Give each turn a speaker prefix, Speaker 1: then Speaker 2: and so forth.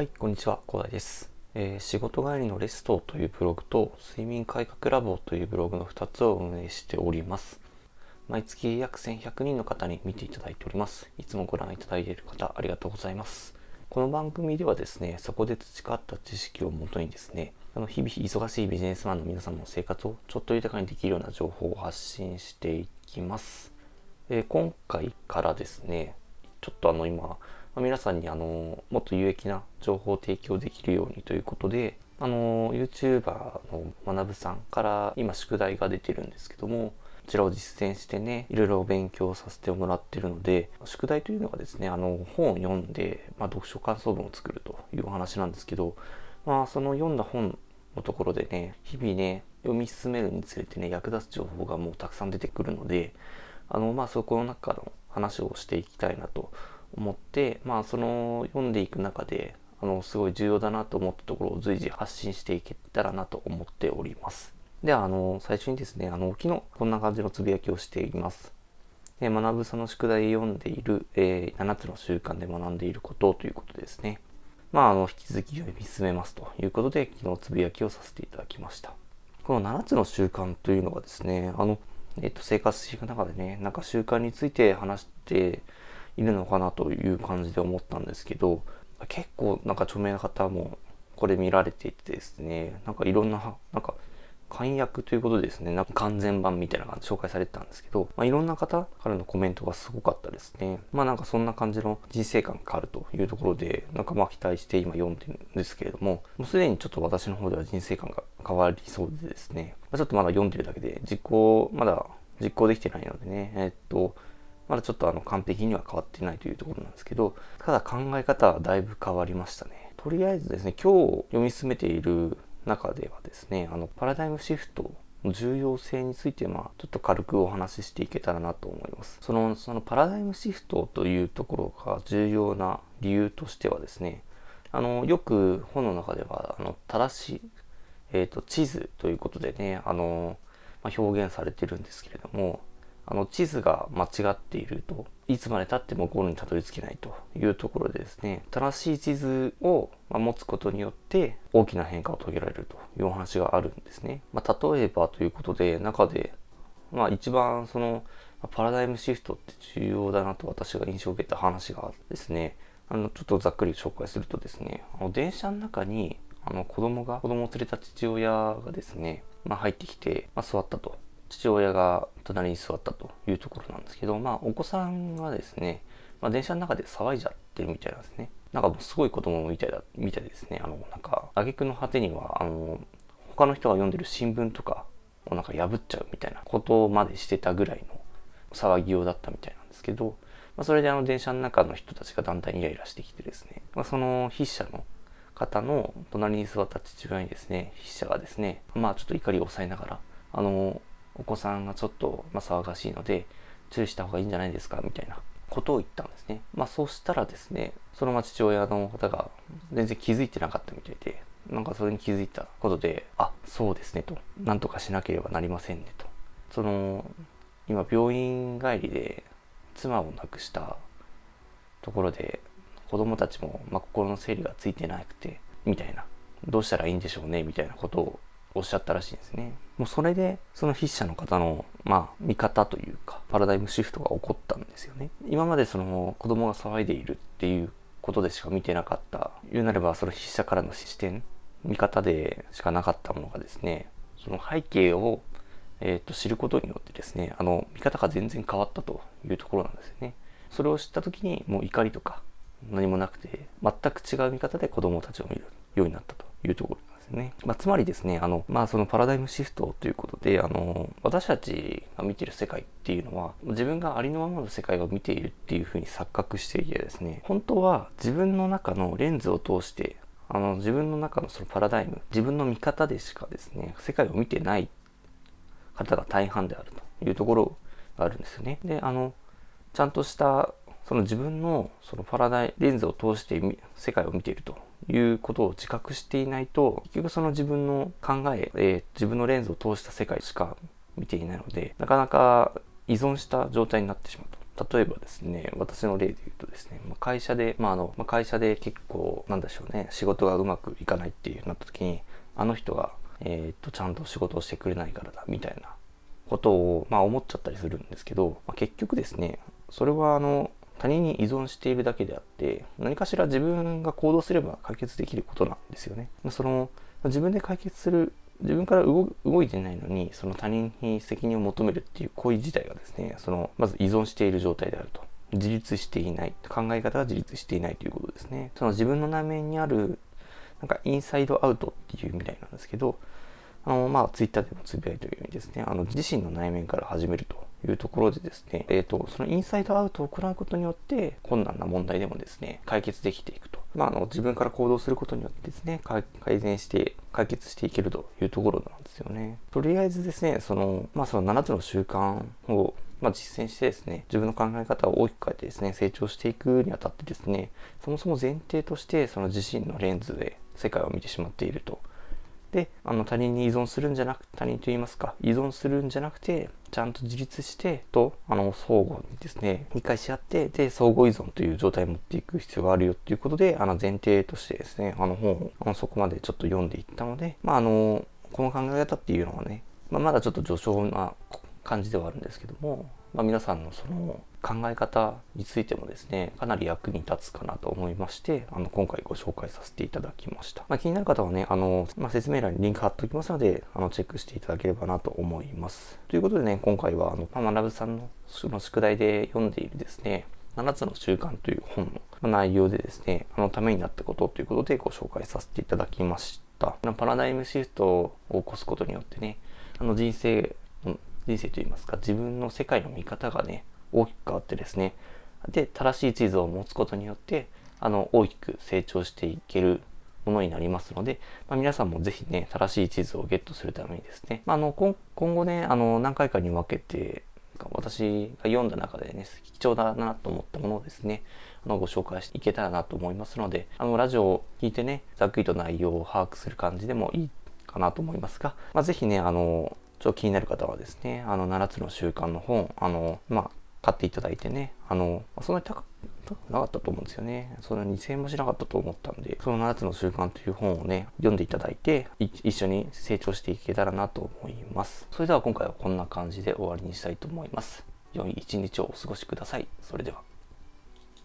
Speaker 1: はい、こんにちは、広大です、えー仕事帰りのレストというブログと睡眠改革ラボというブログの2つを運営しております。毎月約1100人の方に見ていただいております。いつもご覧いただいている方、ありがとうございます。この番組ではですね、そこで培った知識をもとにですね、あの日々忙しいビジネスマンの皆様の生活をちょっと豊かにできるような情報を発信していきます。えー今回からですね、ちょっとあの今、まあ皆さんにあのもっと有益な情報を提供できるようにということで、あの YouTuber の学さんから今宿題が出てるんですけども、こちらを実践してね、いろいろ勉強させてもらってるので、宿題というのがですね、あの本を読んで、まあ、読書感想文を作るというお話なんですけど、まあその読んだ本のところでね、日々ね、読み進めるにつれてね、役立つ情報がもうたくさん出てくるので、あのまあそこの中の話をしていきたいなと思って、まあその読んでいく中で、あのすごい重要だなと思ったところを随時発信していけたらなと思っております。では、あの、最初にですね、あの、昨日こんな感じのつぶやきをしています。え学ぶさんの宿題読んでいる、えー7つの習慣で学んでいることということでですね。まあ、あの、引き続き読み進めますということで、昨日つぶやきをさせていただきました。この7つの習慣というのがですね、あの、えっと、生活していく中でね、なんか習慣について話しているのかなという感じで思ったんですけど、結構なんか著名な方もこれ見られていてですね、なんかいろんな、なんか簡約ということでですね、なんか完全版みたいな感じで紹介されてたんですけど、まあ、いろんな方からのコメントがすごかったですね。まあなんかそんな感じの人生観があるというところで、なんかまあ期待して今読んでるんですけれども、もうすでにちょっと私の方では人生観が変わりそうでですね、まあちょっとまだ読んでるだけで、実行、まだ実行できてないのでね、えっと、まだちょっとあの完璧には変わってないというところなんですけど、ただ考え方はだいぶ変わりましたね。とりあえずですね、今日読み進めている中ではですね、あのパラダイムシフトの重要性について、まあ、ちょっと軽くお話ししていけたらなと思います。その、そのパラダイムシフトというところが重要な理由としてはですね、あの、よく本の中では、あの、正しい、えっ、と、地図ということでね、あの、まあ、表現されてるんですけれども、あの地図が間違っているといつまでたってもゴールにたどり着けないというところでですね正しい地図を持つことによって大きな変化を遂げられるというお話があるんですね、まあ、例えばということで中でまあ一番そのパラダイムシフトって重要だなと私が印象を受けた話がですねあのちょっとざっくり紹介するとですねあの電車の中にあの子供が子供を連れた父親がですね、まあ、入ってきて、まあ、座ったと。父親が隣に座ったというところなんですけど、まあ、お子さんがですね、まあ、電車の中で騒いじゃってるみたいなんですね。なんかもうすごい子供みたいだ、みたいですね。あの、なんか、挙句の果てには、あの、他の人が読んでる新聞とかをなんか破っちゃうみたいなことまでしてたぐらいの騒ぎようだったみたいなんですけど、まあ、それであの電車の中の人たちがだんだんイライラしてきてですね、まあ、その筆者の方の隣に座った父親にですね、筆者がですね、まあちょっと怒りを抑えながら、あの、お子さんがちょっと、まあ、騒がしいので注意した方がいいんじゃないですかみたいなことを言ったんですね。まあそうしたらですね、そのま父親の方が全然気づいてなかったみたいで、なんかそれに気づいたことで、あ、そうですねと、なんとかしなければなりませんねと。その、今病院帰りで妻を亡くしたところで子供たちも、まあ、心の整理がついてなくて、みたいな、どうしたらいいんでしょうねみたいなことをおっしゃったらしいんですね。もうそれで、その筆者の方の、まあ、見方というか、パラダイムシフトが起こったんですよね。今までその子供が騒いでいるっていうことでしか見てなかった、言うなればその筆者からの視点、見方でしかなかったものがですね、その背景を、えー、と知ることによってですね、あの、見方が全然変わったというところなんですよね。それを知った時にもう怒りとか何もなくて、全く違う見方で子供たちを見るようになったというところね。まあ、つまりですね、あの、まあ、そのパラダイムシフトということで、あの、私たちが見てる世界っていうのは、自分がありのままの世界を見ているっていうふうに錯覚していてですね、本当は自分の中のレンズを通して、あの、自分の中のそのパラダイム、自分の見方でしかですね、世界を見てない方が大半であるというところがあるんですよね。で、あの、ちゃんとしたその自分のそのパラダイレンズを通して世界を見ているということを自覚していないと結局その自分の考ええー自分のレンズを通した世界しか見ていないのでなかなか依存した状態になってしまうと。例えばですね、私の例で言うとですね、まあ、会社で、まあ、あの、まあ、会社で結構、なんでしょうね、仕事がうまくいかないっていうなった時に、あの人が、えー、っと、ちゃんと仕事をしてくれないからだ、みたいなことを、まあ、思っちゃったりするんですけど、まあ、結局ですね、それは、あの、他人に依存しているだけであって、何かしら自分が行動すれば解決できることなんですよね。その、自分で解決する自分から動いてないのにその他人に責任を求めるっていう行為自体がですねそのまず依存している状態であると。自立していない。考え方が自立していないということですね。その自分の内面にあるなんかインサイドアウトっていうみたいなんですけどあのまあツイッターでもつぶやいているようにですねあの自身の内面から始めると。いうところでですね、えーと、そのインサイドアウトを行うことによって困難な問題でもですね解決できていくと、まあ、あの自分から行動することによってですね改善して解決していけるというところなんですよね。とりあえずですねその,、まあ、その7つの習慣をまあ、実践してですね、自分の考え方を大きく変えてですね、成長していくにあたってですね、そもそも前提として、その自身のレンズで世界を見てしまっていると。であの他人に依存するんじゃなく他人と言いますか依存するんじゃなくてちゃんと自立してとあの相互にですね理解し合ってで相互依存という状態に持っていく必要があるよっていうことであの前提としてですねあの本をあのそこまでちょっと読んでいったのでまああのこの考え方っていうのはね、まあ、まだちょっと序章な感じではあるんですけどもまあ、皆さんのその考え方についてもですね、かなり役に立つかなと思いまして、あの、今回ご紹介させていただきました。まあ、気になる方はね、あの、まあ、説明欄にリンク貼っておきますので、あの、チェックしていただければなと思います。ということでね、今回は、あの、まあ、学さんのその宿題で読んでいるですね、7つの習慣という本の内容でですね、あのためになったことということでご紹介させていただきました。パラダイムシフトを起こすことによってね、あの人生人生といいますか自分の世界の見方がね大きく変わってですねで正しい地図を持つことによってあの大きく成長していけるものになりますので、まあ、皆さんもぜひね正しい地図をゲットするためにですね、まあ、あの今後ねあの何回かに分けて私が読んだ中でね貴重だなと思ったものをですねあのご紹介していけたらなと思いますのであのラジオを聞いてねざっくりと内容を把握する感じでもいいかなと思いますが、まあ、ぜひねあのちょっと気になる方はですね、あの、7つの習慣の本、あの、まあ、買っていただいてね、あの、そんなに高くなかったと思うんですよね。そんな2000円もしなかったと思ったんで、その7つの習慣という本をね、読んでいただいて、一緒に成長していけたらなと思います。それでは今回はこんな感じで終わりにしたいと思います。良い一日をお過ごしください。それでは。